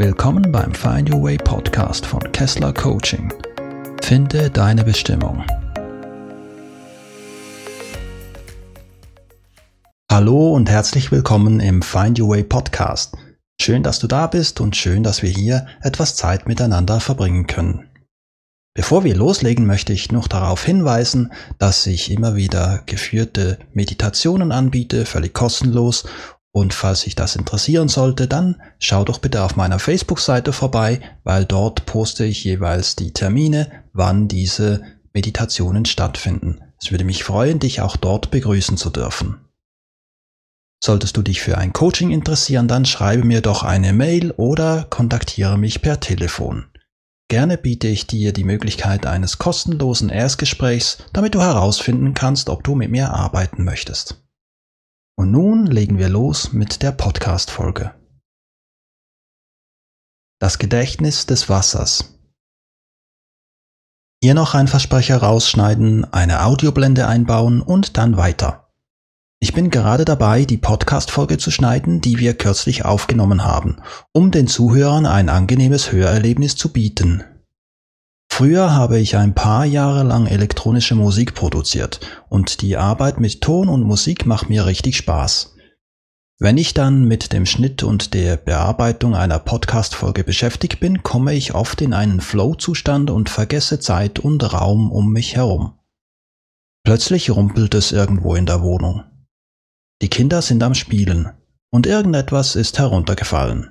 Willkommen beim Find Your Way Podcast von Kessler Coaching. Finde deine Bestimmung. Hallo und herzlich willkommen im Find Your Way Podcast. Schön, dass du da bist und schön, dass wir hier etwas Zeit miteinander verbringen können. Bevor wir loslegen, möchte ich noch darauf hinweisen, dass ich immer wieder geführte Meditationen anbiete, völlig kostenlos und falls sich das interessieren sollte, dann schau doch bitte auf meiner Facebook-Seite vorbei, weil dort poste ich jeweils die Termine, wann diese Meditationen stattfinden. Es würde mich freuen, dich auch dort begrüßen zu dürfen. Solltest du dich für ein Coaching interessieren, dann schreibe mir doch eine Mail oder kontaktiere mich per Telefon. Gerne biete ich dir die Möglichkeit eines kostenlosen Erstgesprächs, damit du herausfinden kannst, ob du mit mir arbeiten möchtest. Und nun legen wir los mit der Podcast-Folge. Das Gedächtnis des Wassers. Hier noch ein Versprecher rausschneiden, eine Audioblende einbauen und dann weiter. Ich bin gerade dabei, die Podcast-Folge zu schneiden, die wir kürzlich aufgenommen haben, um den Zuhörern ein angenehmes Hörerlebnis zu bieten. Früher habe ich ein paar Jahre lang elektronische Musik produziert und die Arbeit mit Ton und Musik macht mir richtig Spaß. Wenn ich dann mit dem Schnitt und der Bearbeitung einer Podcast-Folge beschäftigt bin, komme ich oft in einen Flow-Zustand und vergesse Zeit und Raum um mich herum. Plötzlich rumpelt es irgendwo in der Wohnung. Die Kinder sind am Spielen und irgendetwas ist heruntergefallen.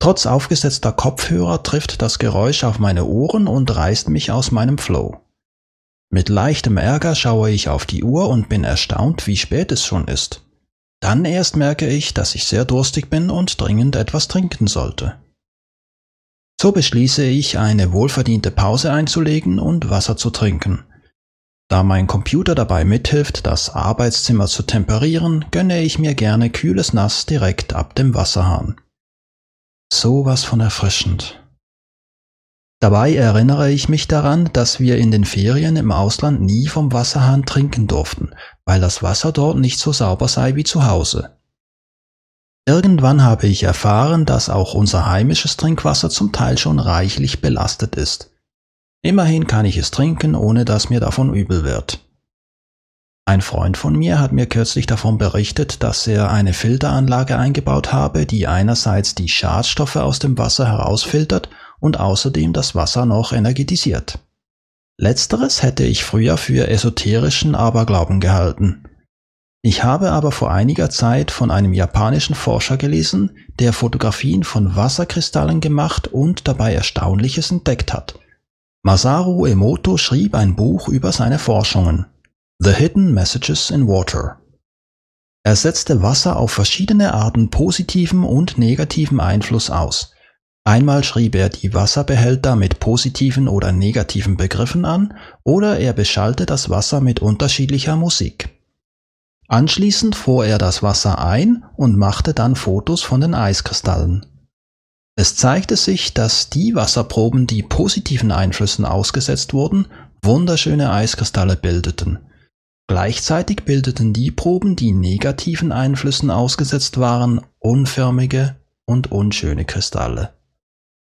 Trotz aufgesetzter Kopfhörer trifft das Geräusch auf meine Ohren und reißt mich aus meinem Flow. Mit leichtem Ärger schaue ich auf die Uhr und bin erstaunt, wie spät es schon ist. Dann erst merke ich, dass ich sehr durstig bin und dringend etwas trinken sollte. So beschließe ich, eine wohlverdiente Pause einzulegen und Wasser zu trinken. Da mein Computer dabei mithilft, das Arbeitszimmer zu temperieren, gönne ich mir gerne kühles Nass direkt ab dem Wasserhahn sowas von erfrischend. Dabei erinnere ich mich daran, dass wir in den Ferien im Ausland nie vom Wasserhahn trinken durften, weil das Wasser dort nicht so sauber sei wie zu Hause. Irgendwann habe ich erfahren, dass auch unser heimisches Trinkwasser zum Teil schon reichlich belastet ist. Immerhin kann ich es trinken, ohne dass mir davon übel wird. Ein Freund von mir hat mir kürzlich davon berichtet, dass er eine Filteranlage eingebaut habe, die einerseits die Schadstoffe aus dem Wasser herausfiltert und außerdem das Wasser noch energetisiert. Letzteres hätte ich früher für esoterischen Aberglauben gehalten. Ich habe aber vor einiger Zeit von einem japanischen Forscher gelesen, der Fotografien von Wasserkristallen gemacht und dabei Erstaunliches entdeckt hat. Masaru Emoto schrieb ein Buch über seine Forschungen. The Hidden Messages in Water. Er setzte Wasser auf verschiedene Arten positiven und negativen Einfluss aus. Einmal schrieb er die Wasserbehälter mit positiven oder negativen Begriffen an, oder er beschallte das Wasser mit unterschiedlicher Musik. Anschließend fuhr er das Wasser ein und machte dann Fotos von den Eiskristallen. Es zeigte sich, dass die Wasserproben, die positiven Einflüssen ausgesetzt wurden, wunderschöne Eiskristalle bildeten. Gleichzeitig bildeten die Proben, die negativen Einflüssen ausgesetzt waren, unförmige und unschöne Kristalle.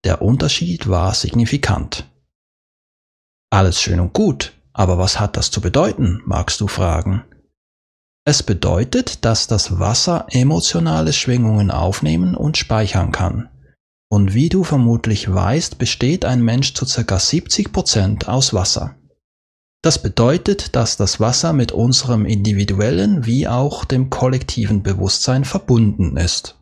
Der Unterschied war signifikant. Alles schön und gut, aber was hat das zu bedeuten, magst du fragen. Es bedeutet, dass das Wasser emotionale Schwingungen aufnehmen und speichern kann. Und wie du vermutlich weißt, besteht ein Mensch zu ca. 70% aus Wasser. Das bedeutet, dass das Wasser mit unserem individuellen wie auch dem kollektiven Bewusstsein verbunden ist.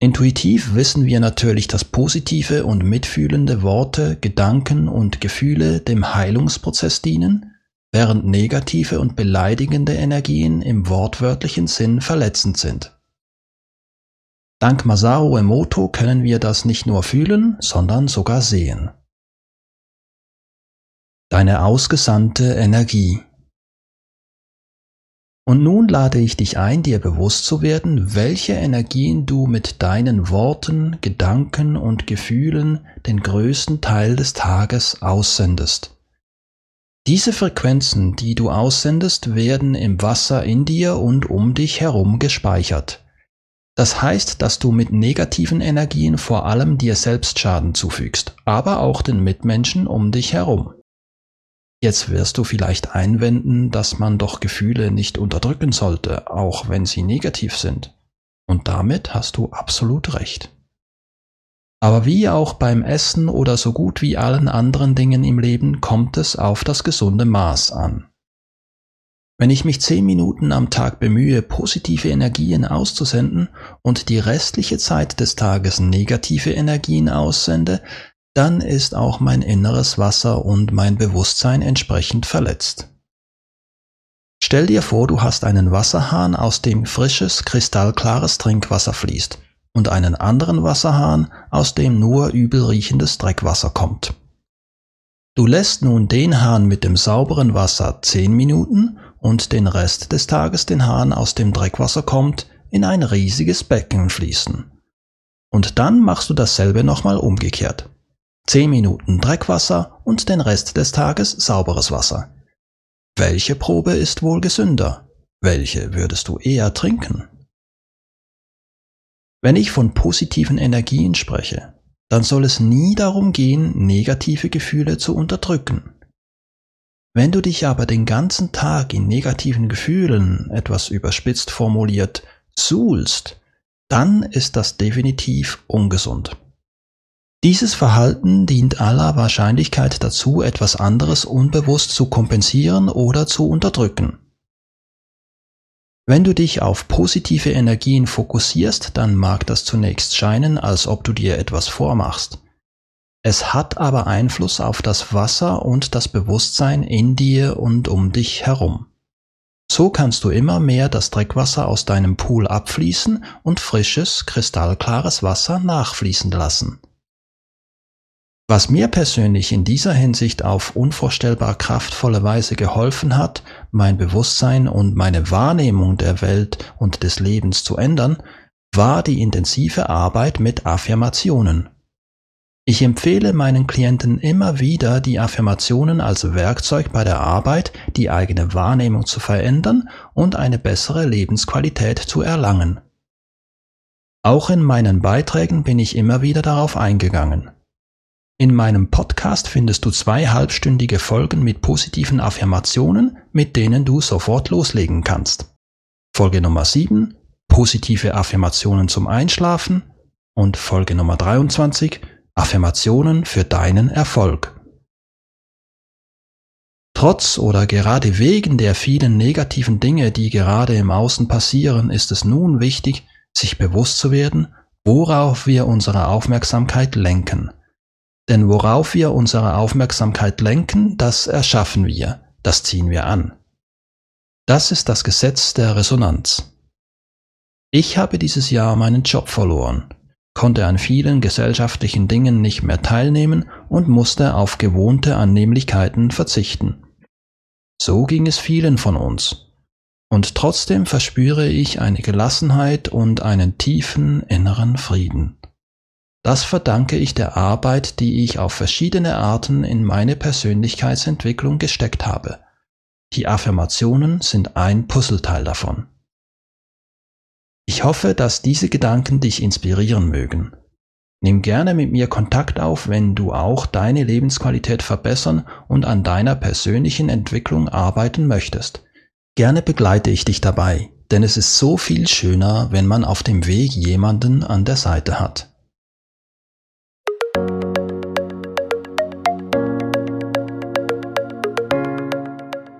Intuitiv wissen wir natürlich, dass positive und mitfühlende Worte, Gedanken und Gefühle dem Heilungsprozess dienen, während negative und beleidigende Energien im wortwörtlichen Sinn verletzend sind. Dank Masaru Emoto können wir das nicht nur fühlen, sondern sogar sehen deine ausgesandte Energie. Und nun lade ich dich ein, dir bewusst zu werden, welche Energien du mit deinen Worten, Gedanken und Gefühlen den größten Teil des Tages aussendest. Diese Frequenzen, die du aussendest, werden im Wasser in dir und um dich herum gespeichert. Das heißt, dass du mit negativen Energien vor allem dir selbst Schaden zufügst, aber auch den Mitmenschen um dich herum. Jetzt wirst du vielleicht einwenden, dass man doch Gefühle nicht unterdrücken sollte, auch wenn sie negativ sind. Und damit hast du absolut recht. Aber wie auch beim Essen oder so gut wie allen anderen Dingen im Leben kommt es auf das gesunde Maß an. Wenn ich mich zehn Minuten am Tag bemühe, positive Energien auszusenden und die restliche Zeit des Tages negative Energien aussende, dann ist auch mein inneres Wasser und mein Bewusstsein entsprechend verletzt. Stell dir vor, du hast einen Wasserhahn, aus dem frisches, kristallklares Trinkwasser fließt, und einen anderen Wasserhahn, aus dem nur übel riechendes Dreckwasser kommt. Du lässt nun den Hahn mit dem sauberen Wasser zehn Minuten und den Rest des Tages den Hahn aus dem Dreckwasser kommt, in ein riesiges Becken fließen. Und dann machst du dasselbe nochmal umgekehrt. Zehn Minuten Dreckwasser und den Rest des Tages sauberes Wasser. Welche Probe ist wohl gesünder? Welche würdest du eher trinken? Wenn ich von positiven Energien spreche, dann soll es nie darum gehen, negative Gefühle zu unterdrücken. Wenn du dich aber den ganzen Tag in negativen Gefühlen, etwas überspitzt formuliert, suhlst, dann ist das definitiv ungesund. Dieses Verhalten dient aller Wahrscheinlichkeit dazu, etwas anderes unbewusst zu kompensieren oder zu unterdrücken. Wenn du dich auf positive Energien fokussierst, dann mag das zunächst scheinen, als ob du dir etwas vormachst. Es hat aber Einfluss auf das Wasser und das Bewusstsein in dir und um dich herum. So kannst du immer mehr das Dreckwasser aus deinem Pool abfließen und frisches, kristallklares Wasser nachfließen lassen. Was mir persönlich in dieser Hinsicht auf unvorstellbar kraftvolle Weise geholfen hat, mein Bewusstsein und meine Wahrnehmung der Welt und des Lebens zu ändern, war die intensive Arbeit mit Affirmationen. Ich empfehle meinen Klienten immer wieder, die Affirmationen als Werkzeug bei der Arbeit, die eigene Wahrnehmung zu verändern und eine bessere Lebensqualität zu erlangen. Auch in meinen Beiträgen bin ich immer wieder darauf eingegangen. In meinem Podcast findest du zwei halbstündige Folgen mit positiven Affirmationen, mit denen du sofort loslegen kannst. Folge Nummer 7 Positive Affirmationen zum Einschlafen und Folge Nummer 23 Affirmationen für deinen Erfolg. Trotz oder gerade wegen der vielen negativen Dinge, die gerade im Außen passieren, ist es nun wichtig, sich bewusst zu werden, worauf wir unsere Aufmerksamkeit lenken. Denn worauf wir unsere Aufmerksamkeit lenken, das erschaffen wir, das ziehen wir an. Das ist das Gesetz der Resonanz. Ich habe dieses Jahr meinen Job verloren konnte an vielen gesellschaftlichen Dingen nicht mehr teilnehmen und musste auf gewohnte Annehmlichkeiten verzichten. So ging es vielen von uns. Und trotzdem verspüre ich eine Gelassenheit und einen tiefen inneren Frieden. Das verdanke ich der Arbeit, die ich auf verschiedene Arten in meine Persönlichkeitsentwicklung gesteckt habe. Die Affirmationen sind ein Puzzleteil davon. Ich hoffe, dass diese Gedanken dich inspirieren mögen. Nimm gerne mit mir Kontakt auf, wenn du auch deine Lebensqualität verbessern und an deiner persönlichen Entwicklung arbeiten möchtest. Gerne begleite ich dich dabei, denn es ist so viel schöner, wenn man auf dem Weg jemanden an der Seite hat.